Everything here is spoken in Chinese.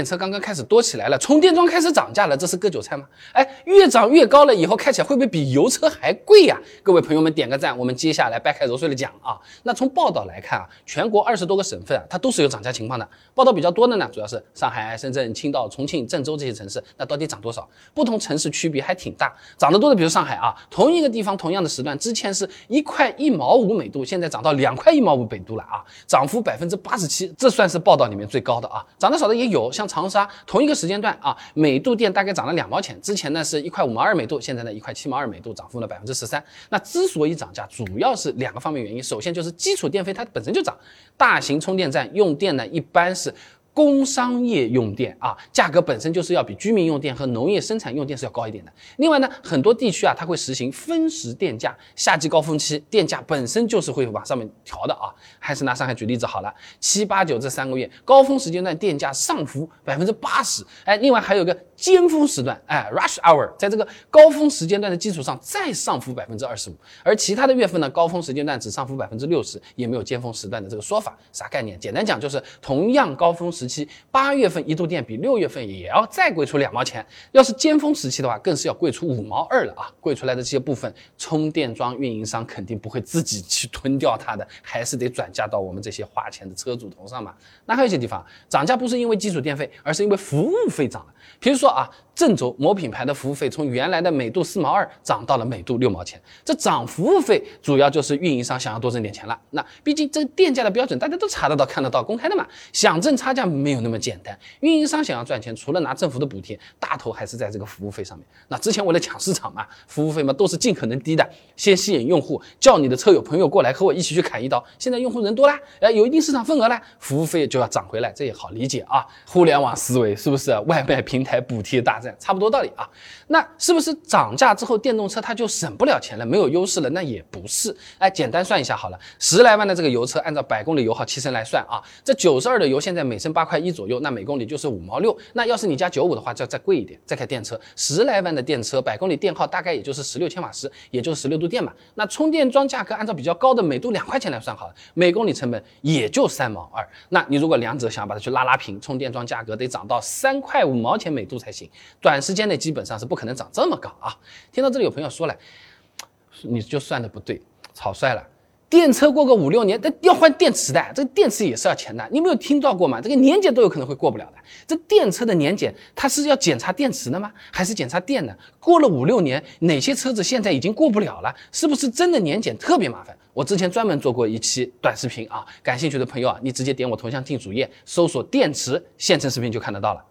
电车刚刚开始多起来了，充电桩开始涨价了，这是割韭菜吗？哎，越涨越高了，以后开起来会不会比油车还贵呀？各位朋友们点个赞，我们接下来掰开揉碎了讲啊。那从报道来看啊，全国二十多个省份啊，它都是有涨价情况的。报道比较多的呢，主要是上海、深圳、青岛、重庆、郑州这些城市，那到底涨多少？不同城市区别还挺大。涨得多的，比如上海啊，同一个地方同样的时段，之前是一块一毛五每度，现在涨到两块一毛五每度了啊，涨幅百分之八十七，这算是报道里面最高的啊。涨得少的也有，像。长沙同一个时间段啊，每度电大概涨了两毛钱，之前呢是一块五毛二每度，现在呢一块七毛二每度，涨幅了百分之十三。那之所以涨价，主要是两个方面原因，首先就是基础电费它本身就涨，大型充电站用电呢一般是。工商业用电啊，价格本身就是要比居民用电和农业生产用电是要高一点的。另外呢，很多地区啊，它会实行分时电价，夏季高峰期电价本身就是会往上面调的啊。还是拿上海举例子好了，七八九这三个月高峰时间段电价上浮百分之八十，哎，另外还有个。尖峰时段，哎，rush hour，在这个高峰时间段的基础上再上浮百分之二十五，而其他的月份呢，高峰时间段只上浮百分之六十，也没有尖峰时段的这个说法，啥概念？简单讲就是同样高峰时期，八月份一度电比六月份也要再贵出两毛钱，要是尖峰时期的话，更是要贵出五毛二了啊！贵出来的这些部分，充电桩运营商肯定不会自己去吞掉它的，还是得转嫁到我们这些花钱的车主头上嘛。那还有一些地方涨价不是因为基础电费，而是因为服务费涨了，比如说。啊，郑州某品牌的服务费从原来的每度四毛二涨到了每度六毛钱，这涨服务费主要就是运营商想要多挣点钱了。那毕竟这个电价的标准大家都查得到、看得到、公开的嘛，想挣差价没有那么简单。运营商想要赚钱，除了拿政府的补贴，大头还是在这个服务费上面。那之前为了抢市场嘛，服务费嘛都是尽可能低的，先吸引用户，叫你的车友朋友过来和我一起去砍一刀。现在用户人多啦，哎，有一定市场份额啦，服务费就要涨回来，这也好理解啊。互联网思维是不是？外卖平台。补贴大战差不多道理啊，那是不是涨价之后电动车它就省不了钱了，没有优势了？那也不是。哎，简单算一下好了，十来万的这个油车，按照百公里油耗七升来算啊，这九十二的油现在每升八块一左右，那每公里就是五毛六。那要是你加九五的话，就要再贵一点。再开电车，十来万的电车，百公里电耗大概也就是十六千瓦时，也就是十六度电嘛。那充电桩价格按照比较高的每度两块钱来算好了，每公里成本也就三毛二。那你如果两者想要把它去拉拉平，充电桩价格得涨到三块五毛钱每度才。行，短时间内基本上是不可能涨这么高啊！听到这里，有朋友说了，你就算的不对，草率了。电车过个五六年，那要换电池的，这个电池也是要钱的。你没有听到过吗？这个年检都有可能会过不了的。这电车的年检，它是要检查电池的吗？还是检查电呢？过了五六年，哪些车子现在已经过不了了？是不是真的年检特别麻烦？我之前专门做过一期短视频啊，感兴趣的朋友啊，你直接点我头像进主页，搜索电池，现成视频就看得到了。